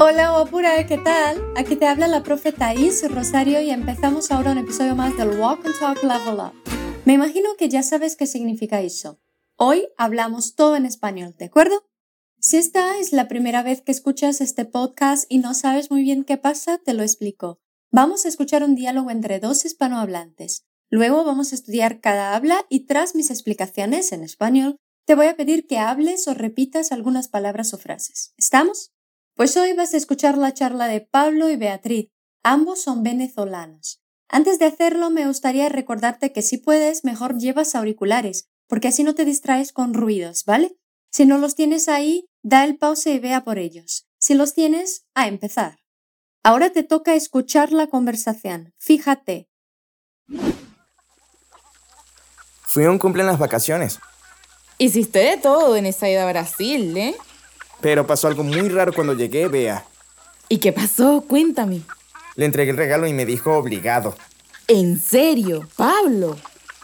Hola guapura, ¿qué tal? Aquí te habla la profe Thais Rosario y empezamos ahora un episodio más del Walk and Talk Level Up. Me imagino que ya sabes qué significa eso. Hoy hablamos todo en español, ¿de acuerdo? Si esta es la primera vez que escuchas este podcast y no sabes muy bien qué pasa, te lo explico. Vamos a escuchar un diálogo entre dos hispanohablantes. Luego vamos a estudiar cada habla y tras mis explicaciones en español, te voy a pedir que hables o repitas algunas palabras o frases. ¿Estamos? Pues hoy vas a escuchar la charla de Pablo y Beatriz. Ambos son venezolanos. Antes de hacerlo, me gustaría recordarte que si puedes, mejor llevas auriculares, porque así no te distraes con ruidos, ¿vale? Si no los tienes ahí, da el pause y vea por ellos. Si los tienes, a empezar. Ahora te toca escuchar la conversación. Fíjate. Fui a un cumple en las vacaciones. Hiciste de todo en esa ida a Brasil, ¿eh? Pero pasó algo muy raro cuando llegué, Bea. ¿Y qué pasó? Cuéntame. Le entregué el regalo y me dijo obligado. ¿En serio, Pablo?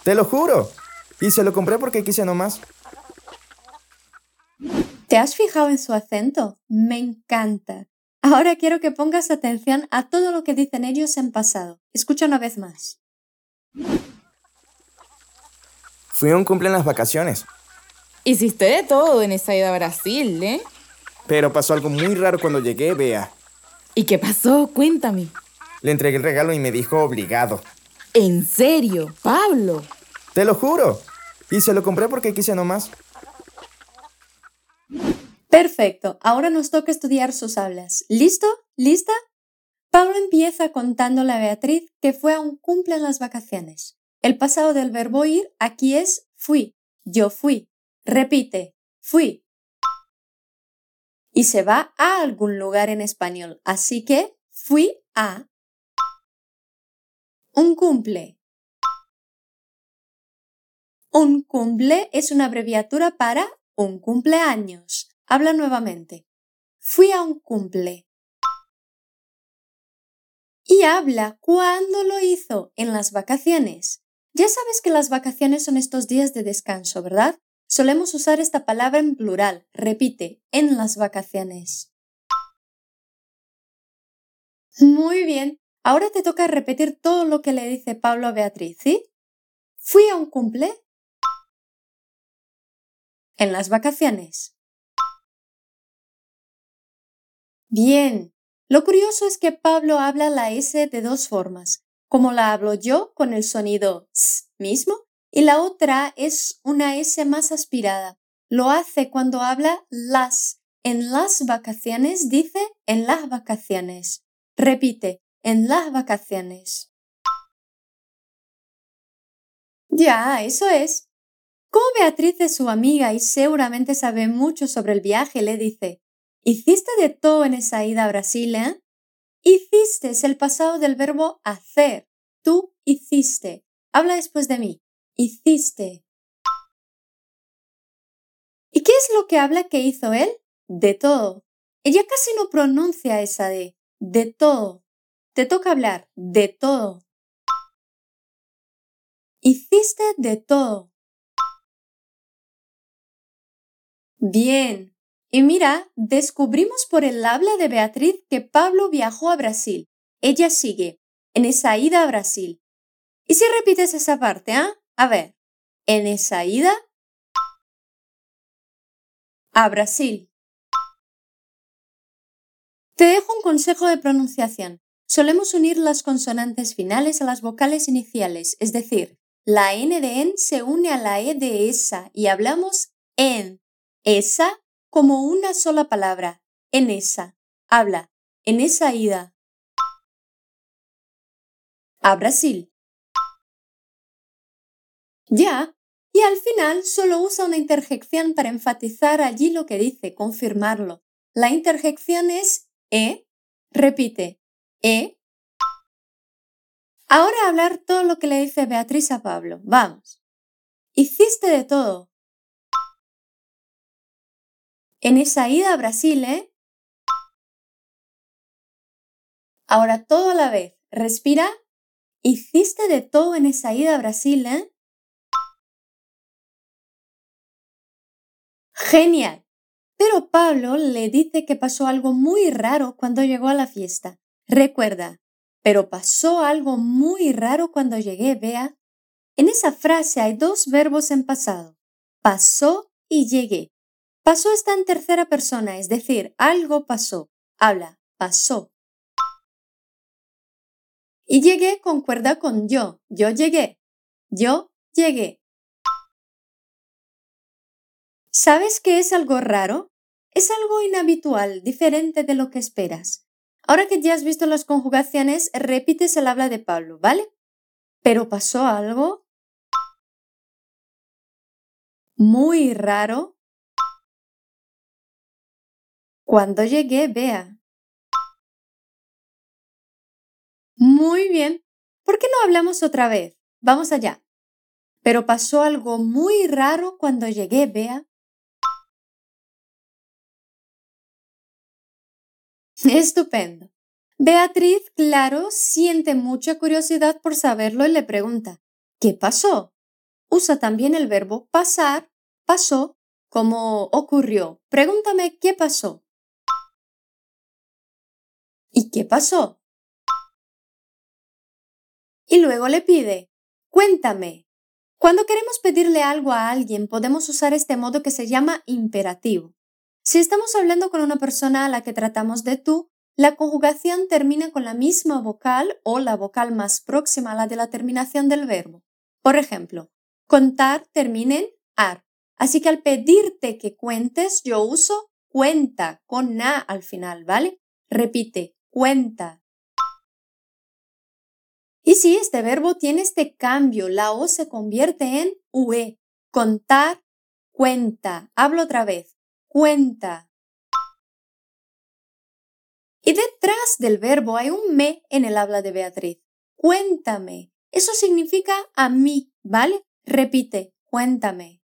Te lo juro. Y se lo compré porque quise nomás. ¿Te has fijado en su acento? Me encanta. Ahora quiero que pongas atención a todo lo que dicen ellos en pasado. Escucha una vez más. Fui a un cumple en las vacaciones. Hiciste de todo en esa ida a Brasil, ¿eh? Pero pasó algo muy raro cuando llegué, Bea. ¿Y qué pasó? Cuéntame. Le entregué el regalo y me dijo obligado. ¿En serio, Pablo? Te lo juro. Y se lo compré porque quise nomás. Perfecto, ahora nos toca estudiar sus hablas. ¿Listo? ¿Lista? Pablo empieza contándole a Beatriz que fue a un cumple en las vacaciones. El pasado del verbo ir aquí es fui. Yo fui. Repite, fui. Y se va a algún lugar en español, así que fui a un cumple. Un cumple es una abreviatura para un cumpleaños. Habla nuevamente. Fui a un cumple. Y habla cuándo lo hizo en las vacaciones. Ya sabes que las vacaciones son estos días de descanso, ¿verdad? Solemos usar esta palabra en plural. Repite, en las vacaciones. Muy bien. Ahora te toca repetir todo lo que le dice Pablo a Beatriz, ¿sí? Fui a un cumple. En las vacaciones. Bien. Lo curioso es que Pablo habla la S de dos formas, como la hablo yo con el sonido S mismo, y la otra es una S más aspirada. Lo hace cuando habla las. En las vacaciones dice en las vacaciones. Repite, en las vacaciones. Ya, eso es. Como Beatriz es su amiga y seguramente sabe mucho sobre el viaje, le dice, ¿hiciste de todo en esa ida a Brasil, eh? Hiciste es el pasado del verbo hacer. Tú hiciste. Habla después de mí. Hiciste. ¿Y qué es lo que habla que hizo él? De todo. Ella casi no pronuncia esa de. De todo. Te toca hablar de todo. Hiciste de todo. Bien. Y mira, descubrimos por el habla de Beatriz que Pablo viajó a Brasil. Ella sigue, en esa ida a Brasil. ¿Y si repites esa parte, ah? A ver, en esa ida a Brasil. Te dejo un consejo de pronunciación. Solemos unir las consonantes finales a las vocales iniciales, es decir, la N de en se une a la E de esa y hablamos en esa como una sola palabra, en esa. Habla, en esa ida. A Brasil. Ya. Y al final solo usa una interjección para enfatizar allí lo que dice, confirmarlo. La interjección es e. Repite, e. Ahora hablar todo lo que le dice Beatriz a Pablo. Vamos. Hiciste de todo. En esa ida a Brasil, ¿eh? Ahora todo a la vez. Respira. Hiciste de todo en esa ida a Brasil, ¿eh? Genial. Pero Pablo le dice que pasó algo muy raro cuando llegó a la fiesta. Recuerda, pero pasó algo muy raro cuando llegué, vea. En esa frase hay dos verbos en pasado, pasó y llegué. Pasó está en tercera persona, es decir, algo pasó. Habla, pasó. Y llegué concuerda con yo. Yo llegué. Yo llegué. ¿Sabes qué es algo raro? Es algo inhabitual, diferente de lo que esperas. Ahora que ya has visto las conjugaciones, repites el habla de Pablo, ¿vale? Pero pasó algo muy raro cuando llegué, vea. Muy bien. ¿Por qué no hablamos otra vez? Vamos allá. Pero pasó algo muy raro cuando llegué, vea. Estupendo. Beatriz, claro, siente mucha curiosidad por saberlo y le pregunta, ¿qué pasó? Usa también el verbo pasar, pasó, como ocurrió. Pregúntame qué pasó. ¿Y qué pasó? Y luego le pide, cuéntame. Cuando queremos pedirle algo a alguien podemos usar este modo que se llama imperativo. Si estamos hablando con una persona a la que tratamos de tú, la conjugación termina con la misma vocal o la vocal más próxima a la de la terminación del verbo. Por ejemplo, contar termina en ar. Así que al pedirte que cuentes, yo uso cuenta con na al final, ¿vale? Repite, cuenta. Y si este verbo tiene este cambio, la O se convierte en UE. Contar, cuenta. Hablo otra vez cuenta. Y detrás del verbo hay un me en el habla de Beatriz. Cuéntame. Eso significa a mí, ¿vale? Repite, cuéntame.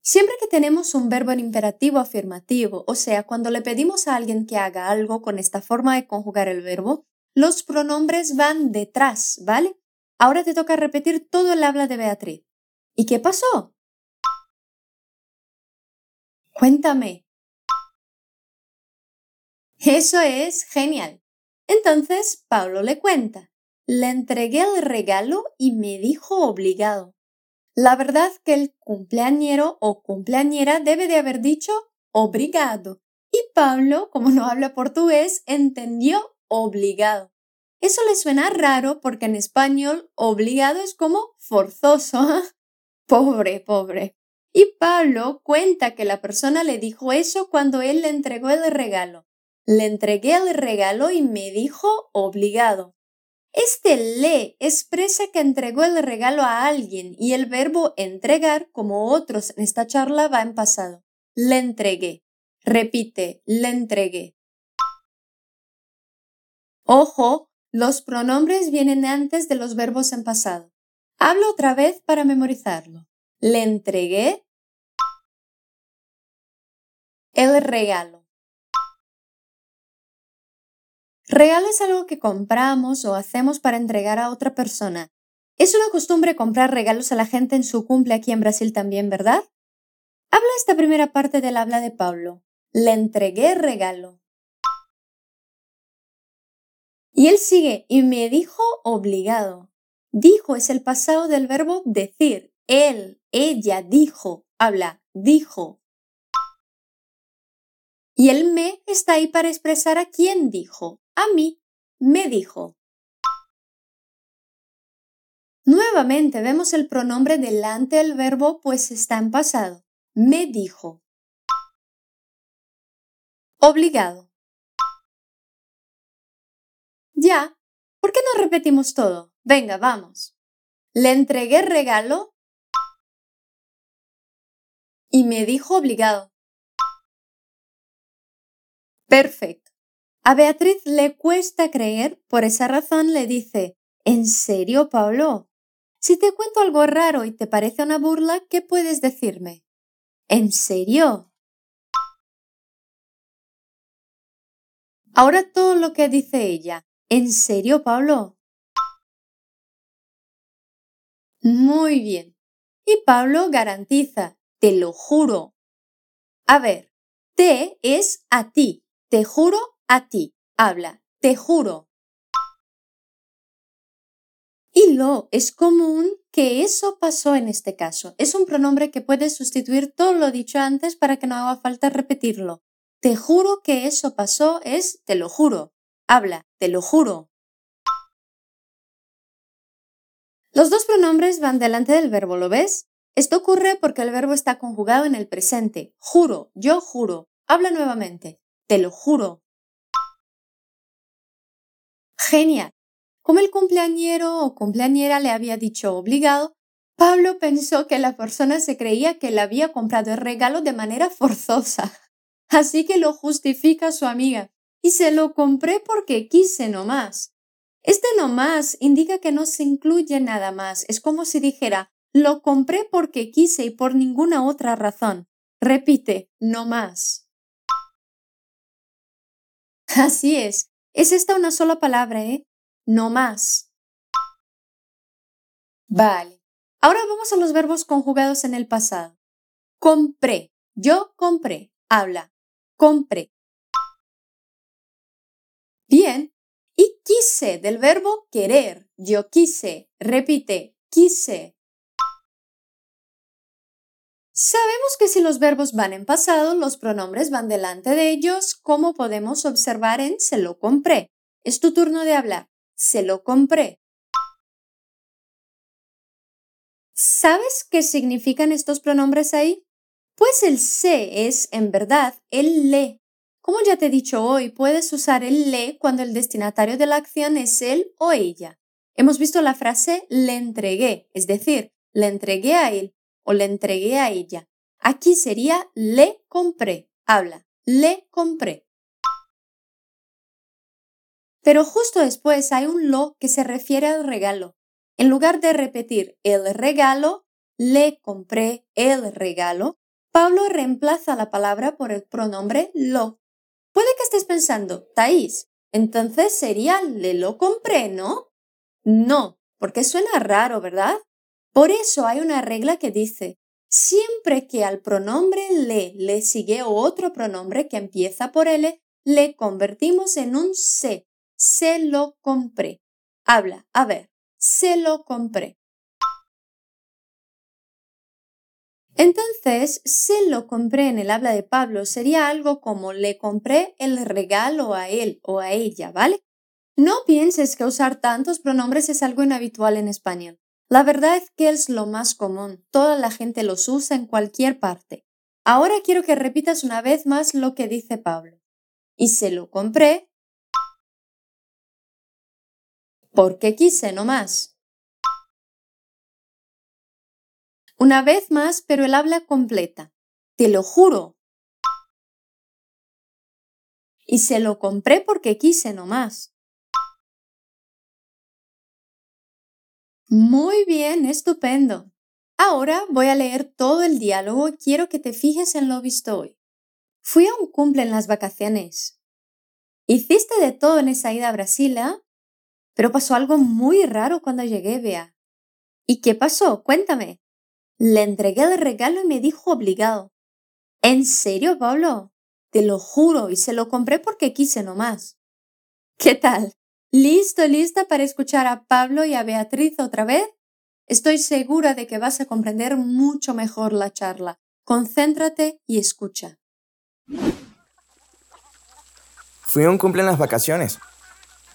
Siempre que tenemos un verbo en imperativo afirmativo, o sea, cuando le pedimos a alguien que haga algo con esta forma de conjugar el verbo, los pronombres van detrás, ¿vale? Ahora te toca repetir todo el habla de Beatriz. ¿Y qué pasó? Cuéntame. Eso es genial. Entonces Pablo le cuenta. Le entregué el regalo y me dijo obligado. La verdad que el cumpleañero o cumpleañera debe de haber dicho obrigado. Y Pablo, como no habla portugués, entendió obligado. Eso le suena raro porque en español obligado es como forzoso. pobre, pobre. Y Pablo cuenta que la persona le dijo eso cuando él le entregó el regalo. Le entregué el regalo y me dijo obligado. Este le expresa que entregó el regalo a alguien y el verbo entregar, como otros en esta charla, va en pasado. Le entregué. Repite, le entregué. Ojo, los pronombres vienen antes de los verbos en pasado. Hablo otra vez para memorizarlo. Le entregué el regalo. Regalo es algo que compramos o hacemos para entregar a otra persona. Es una costumbre comprar regalos a la gente en su cumple aquí en Brasil también, ¿verdad? Habla esta primera parte del habla de Pablo. Le entregué regalo. Y él sigue y me dijo obligado. Dijo es el pasado del verbo decir. Él, ella dijo, habla, dijo. Y el me está ahí para expresar a quién dijo. A mí, me dijo. Nuevamente vemos el pronombre delante del verbo pues está en pasado. Me dijo. Obligado. Ya. ¿Por qué no repetimos todo? Venga, vamos. Le entregué regalo y me dijo obligado. Perfecto. A Beatriz le cuesta creer, por esa razón le dice, ¿En serio, Pablo? Si te cuento algo raro y te parece una burla, ¿qué puedes decirme? ¿En serio? Ahora todo lo que dice ella. ¿En serio, Pablo? Muy bien. Y Pablo garantiza, te lo juro. A ver, te es a ti, te juro a ti. Habla, te juro. Y lo es común que eso pasó en este caso. Es un pronombre que puede sustituir todo lo dicho antes para que no haga falta repetirlo. Te juro que eso pasó es te lo juro. Habla, te lo juro. Los dos pronombres van delante del verbo, ¿lo ves? Esto ocurre porque el verbo está conjugado en el presente. Juro, yo juro. Habla nuevamente. Te lo juro. Genial. Como el cumpleañero o cumpleañera le había dicho obligado, Pablo pensó que la persona se creía que le había comprado el regalo de manera forzosa. Así que lo justifica su amiga. Y se lo compré porque quise nomás. Este nomás indica que no se incluye nada más. Es como si dijera, lo compré porque quise y por ninguna otra razón. Repite, no más. Así es. Es esta una sola palabra, ¿eh? No más. Vale. Ahora vamos a los verbos conjugados en el pasado. Compré. Yo compré. Habla. Compré. Bien. Y quise del verbo querer. Yo quise. Repite. Quise. Sabemos que si los verbos van en pasado, los pronombres van delante de ellos, como podemos observar en se lo compré. Es tu turno de hablar. Se lo compré. ¿Sabes qué significan estos pronombres ahí? Pues el se es, en verdad, el le. Como ya te he dicho hoy, puedes usar el le cuando el destinatario de la acción es él o ella. Hemos visto la frase le entregué, es decir, le entregué a él o le entregué a ella. Aquí sería le compré. Habla, le compré. Pero justo después hay un lo que se refiere al regalo. En lugar de repetir el regalo, le compré el regalo, Pablo reemplaza la palabra por el pronombre lo. Puede que estés pensando, Thais, entonces sería le lo compré, ¿no? No, porque suena raro, ¿verdad? Por eso hay una regla que dice, siempre que al pronombre le le sigue otro pronombre que empieza por L, le convertimos en un se. Se lo compré. Habla, a ver, se lo compré. Entonces, se lo compré en el habla de Pablo sería algo como le compré el regalo a él o a ella, ¿vale? No pienses que usar tantos pronombres es algo inhabitual en español. La verdad es que es lo más común, toda la gente los usa en cualquier parte. Ahora quiero que repitas una vez más lo que dice Pablo. Y se lo compré porque quise no más. Una vez más, pero el habla completa. Te lo juro. Y se lo compré porque quise no más. Muy bien, estupendo. Ahora voy a leer todo el diálogo quiero que te fijes en lo visto hoy. Fui a un cumple en las vacaciones. Hiciste de todo en esa ida a Brasil, ¿eh? Pero pasó algo muy raro cuando llegué, Bea. ¿Y qué pasó? Cuéntame. Le entregué el regalo y me dijo obligado. ¿En serio, Pablo? Te lo juro y se lo compré porque quise nomás. ¿Qué tal? ¿Listo, lista para escuchar a Pablo y a Beatriz otra vez? Estoy segura de que vas a comprender mucho mejor la charla. Concéntrate y escucha. Fui a un cumple en las vacaciones,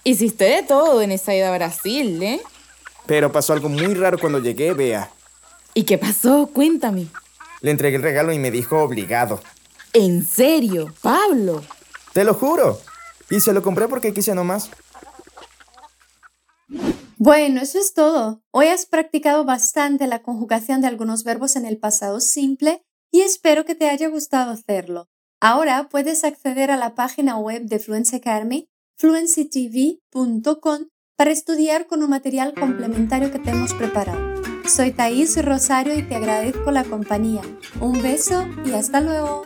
Hiciste de todo en esa ida a Brasil, ¿eh? pero pasó algo muy raro cuando llegué, Bea. ¿Y qué pasó? Cuéntame. Le entregué el regalo y me dijo obligado. ¿En serio, Pablo? Te lo juro. Y se lo compré porque quise nomás. Bueno, eso es todo. Hoy has practicado bastante la conjugación de algunos verbos en el pasado simple y espero que te haya gustado hacerlo. Ahora puedes acceder a la página web de Fluency Academy, fluencytv.com, para estudiar con un material complementario que te hemos preparado. Soy Thais Rosario y te agradezco la compañía. Un beso y hasta luego.